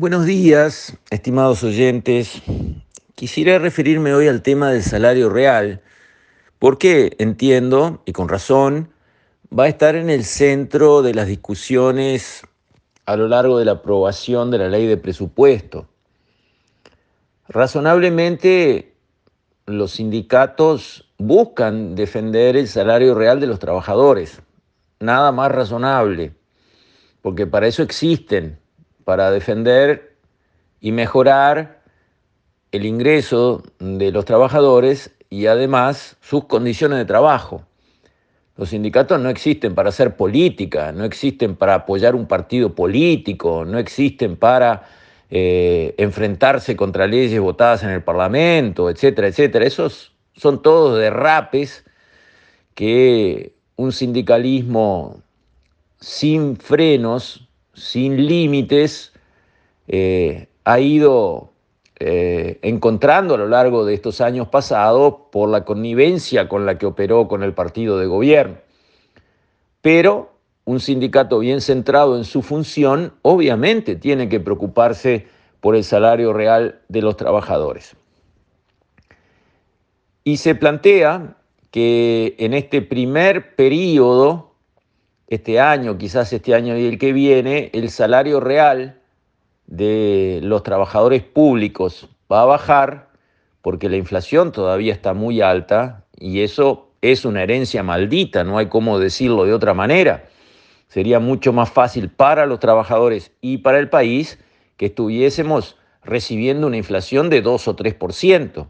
Buenos días, estimados oyentes. Quisiera referirme hoy al tema del salario real, porque entiendo, y con razón, va a estar en el centro de las discusiones a lo largo de la aprobación de la ley de presupuesto. Razonablemente, los sindicatos buscan defender el salario real de los trabajadores. Nada más razonable, porque para eso existen para defender y mejorar el ingreso de los trabajadores y además sus condiciones de trabajo. Los sindicatos no existen para hacer política, no existen para apoyar un partido político, no existen para eh, enfrentarse contra leyes votadas en el Parlamento, etcétera, etcétera. Esos son todos derrapes que un sindicalismo sin frenos sin límites, eh, ha ido eh, encontrando a lo largo de estos años pasados por la connivencia con la que operó con el partido de gobierno. Pero un sindicato bien centrado en su función obviamente tiene que preocuparse por el salario real de los trabajadores. Y se plantea que en este primer periodo este año, quizás este año y el que viene, el salario real de los trabajadores públicos va a bajar porque la inflación todavía está muy alta y eso es una herencia maldita, no hay cómo decirlo de otra manera. Sería mucho más fácil para los trabajadores y para el país que estuviésemos recibiendo una inflación de 2 o 3%.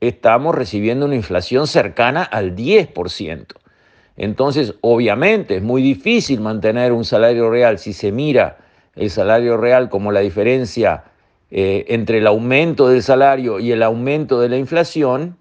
Estamos recibiendo una inflación cercana al 10%. Entonces, obviamente, es muy difícil mantener un salario real si se mira el salario real como la diferencia eh, entre el aumento del salario y el aumento de la inflación,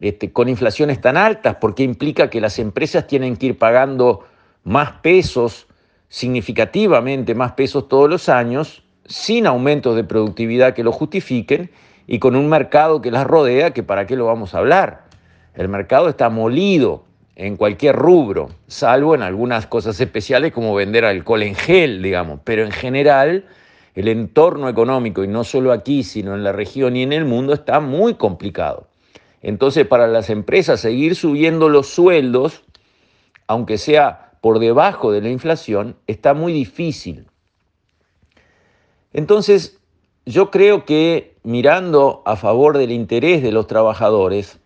este, con inflaciones tan altas, porque implica que las empresas tienen que ir pagando más pesos, significativamente más pesos todos los años, sin aumentos de productividad que lo justifiquen y con un mercado que las rodea, que para qué lo vamos a hablar. El mercado está molido, en cualquier rubro, salvo en algunas cosas especiales como vender alcohol en gel, digamos, pero en general el entorno económico, y no solo aquí, sino en la región y en el mundo, está muy complicado. Entonces, para las empresas seguir subiendo los sueldos, aunque sea por debajo de la inflación, está muy difícil. Entonces, yo creo que mirando a favor del interés de los trabajadores,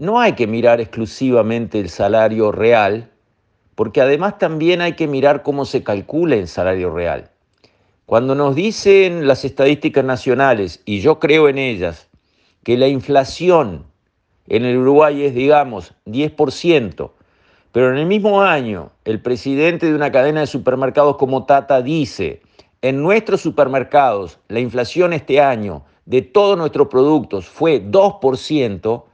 no hay que mirar exclusivamente el salario real, porque además también hay que mirar cómo se calcula el salario real. Cuando nos dicen las estadísticas nacionales, y yo creo en ellas, que la inflación en el Uruguay es, digamos, 10%, pero en el mismo año el presidente de una cadena de supermercados como Tata dice, en nuestros supermercados la inflación este año de todos nuestros productos fue 2%,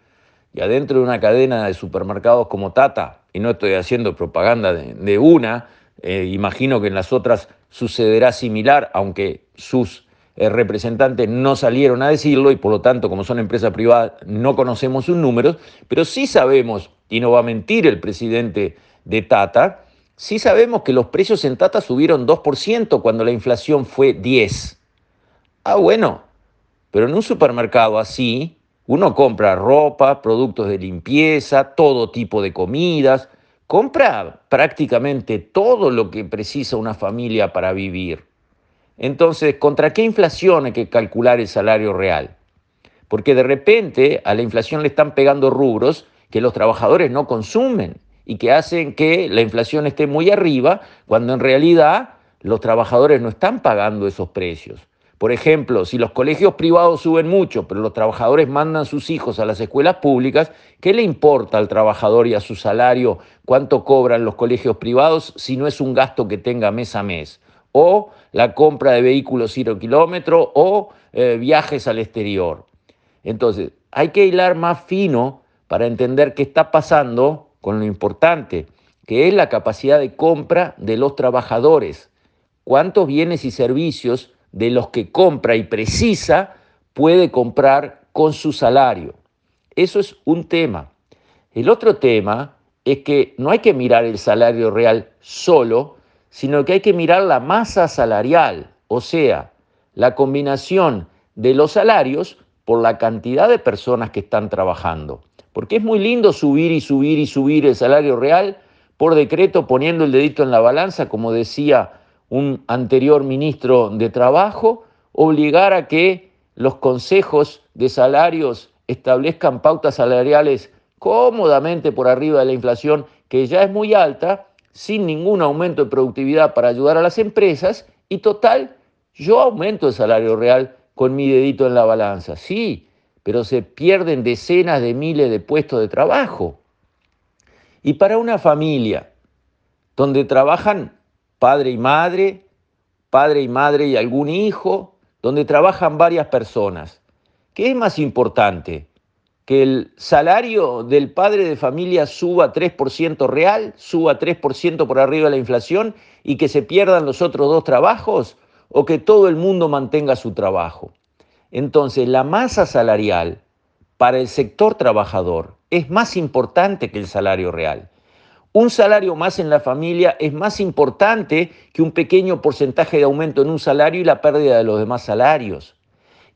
y adentro de una cadena de supermercados como Tata, y no estoy haciendo propaganda de, una, eh, imagino que en las otras sucederá similar, aunque sus eh, representantes no salieron a decirlo y por lo tanto, como son empresas privadas, no conocemos sus números, pero sí sabemos, y no va a mentir el presidente de Tata, sí sabemos que los precios en Tata subieron 2% cuando la inflación fue 10%. Ah, bueno, pero en un supermercado así, uno compra ropa, productos de limpieza, todo tipo de comidas, compra prácticamente todo lo que precisa una familia para vivir. Entonces, ¿contra qué inflación hay que calcular el salario real? Porque de repente a la inflación le están pegando rubros que los trabajadores no consumen y que hacen que la inflación esté muy arriba cuando en realidad los trabajadores no están pagando esos precios. Por ejemplo, si los colegios privados suben mucho, pero los trabajadores mandan sus hijos a las escuelas públicas, ¿qué le importa al trabajador y a su salario cuánto cobran los colegios privados si no es un gasto que tenga mes a mes? O la compra de vehículos cero kilómetro o eh, viajes al exterior. Entonces, hay que hilar más fino para entender qué está pasando con lo importante, que es la capacidad de compra de los trabajadores. ¿Cuántos bienes y servicios de los que compra y precisa puede comprar con su salario. Eso es un tema. El otro tema es que no hay que mirar el salario real solo, sino que hay que mirar la masa salarial, o sea, la combinación de los salarios por la cantidad de personas que están trabajando. Porque es muy lindo subir y subir y subir el salario real por decreto poniendo el dedito en la balanza, como decía un anterior ministro de Trabajo, obligar a que los consejos de salarios establezcan pautas salariales cómodamente por arriba de la inflación, que ya es muy alta, sin ningún aumento de productividad para ayudar a las empresas, y total, yo aumento el salario real con mi dedito en la balanza, sí, pero se pierden decenas de miles de puestos de trabajo. Y para una familia donde trabajan padre y madre, padre y madre y algún hijo, donde trabajan varias personas, ¿qué es más importante? que el salario del padre de familia suba 3% real, suba 3% por arriba de la inflación y que se pierdan los otros dos trabajos o que todo el mundo mantenga su trabajo. Entonces, la masa salarial para el sector trabajador es más importante que el salario real. Un salario más en la familia es más importante que un pequeño porcentaje de aumento en un salario y la pérdida de los demás salarios.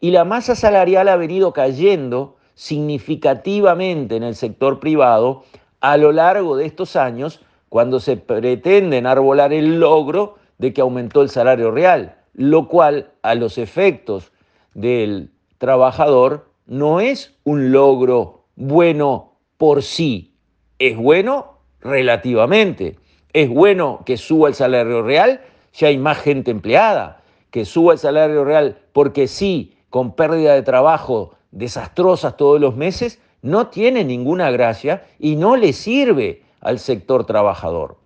Y la masa salarial ha venido cayendo significativamente en el sector privado a lo largo de estos años cuando se pretende enarbolar el logro de que aumentó el salario real, lo cual a los efectos del trabajador no es un logro bueno por sí, es bueno relativamente, es bueno que suba el salario real, ya hay más gente empleada, que suba el salario real porque sí, con pérdida de trabajo desastrosas todos los meses, no tiene ninguna gracia y no le sirve al sector trabajador.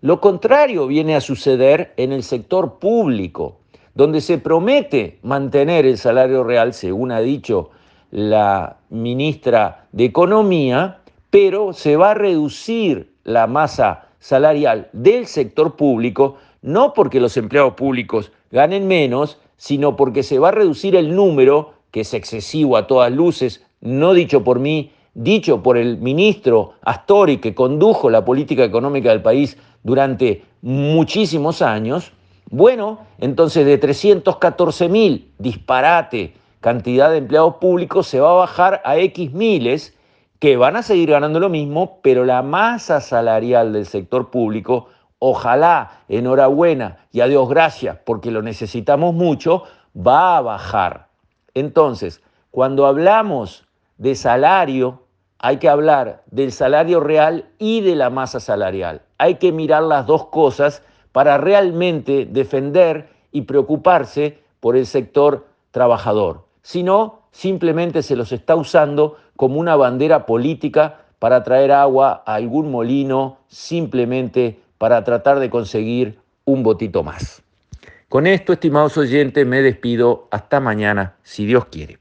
Lo contrario viene a suceder en el sector público, donde se promete mantener el salario real, según ha dicho la ministra de Economía, pero se va a reducir la masa salarial del sector público, no porque los empleados públicos ganen menos, sino porque se va a reducir el número que es excesivo a todas luces, no dicho por mí, dicho por el ministro Astori, que condujo la política económica del país durante muchísimos años, bueno, entonces de 314 mil, disparate, cantidad de empleados públicos, se va a bajar a X miles que van a seguir ganando lo mismo, pero la masa salarial del sector público, ojalá, enhorabuena y a Dios gracias, porque lo necesitamos mucho, va a bajar. Entonces, cuando hablamos de salario, hay que hablar del salario real y de la masa salarial. Hay que mirar las dos cosas para realmente defender y preocuparse por el sector trabajador. Si no, simplemente se los está usando como una bandera política para traer agua a algún molino, simplemente para tratar de conseguir un votito más. Con esto, estimados oyentes, me despido. Hasta mañana, si Dios quiere.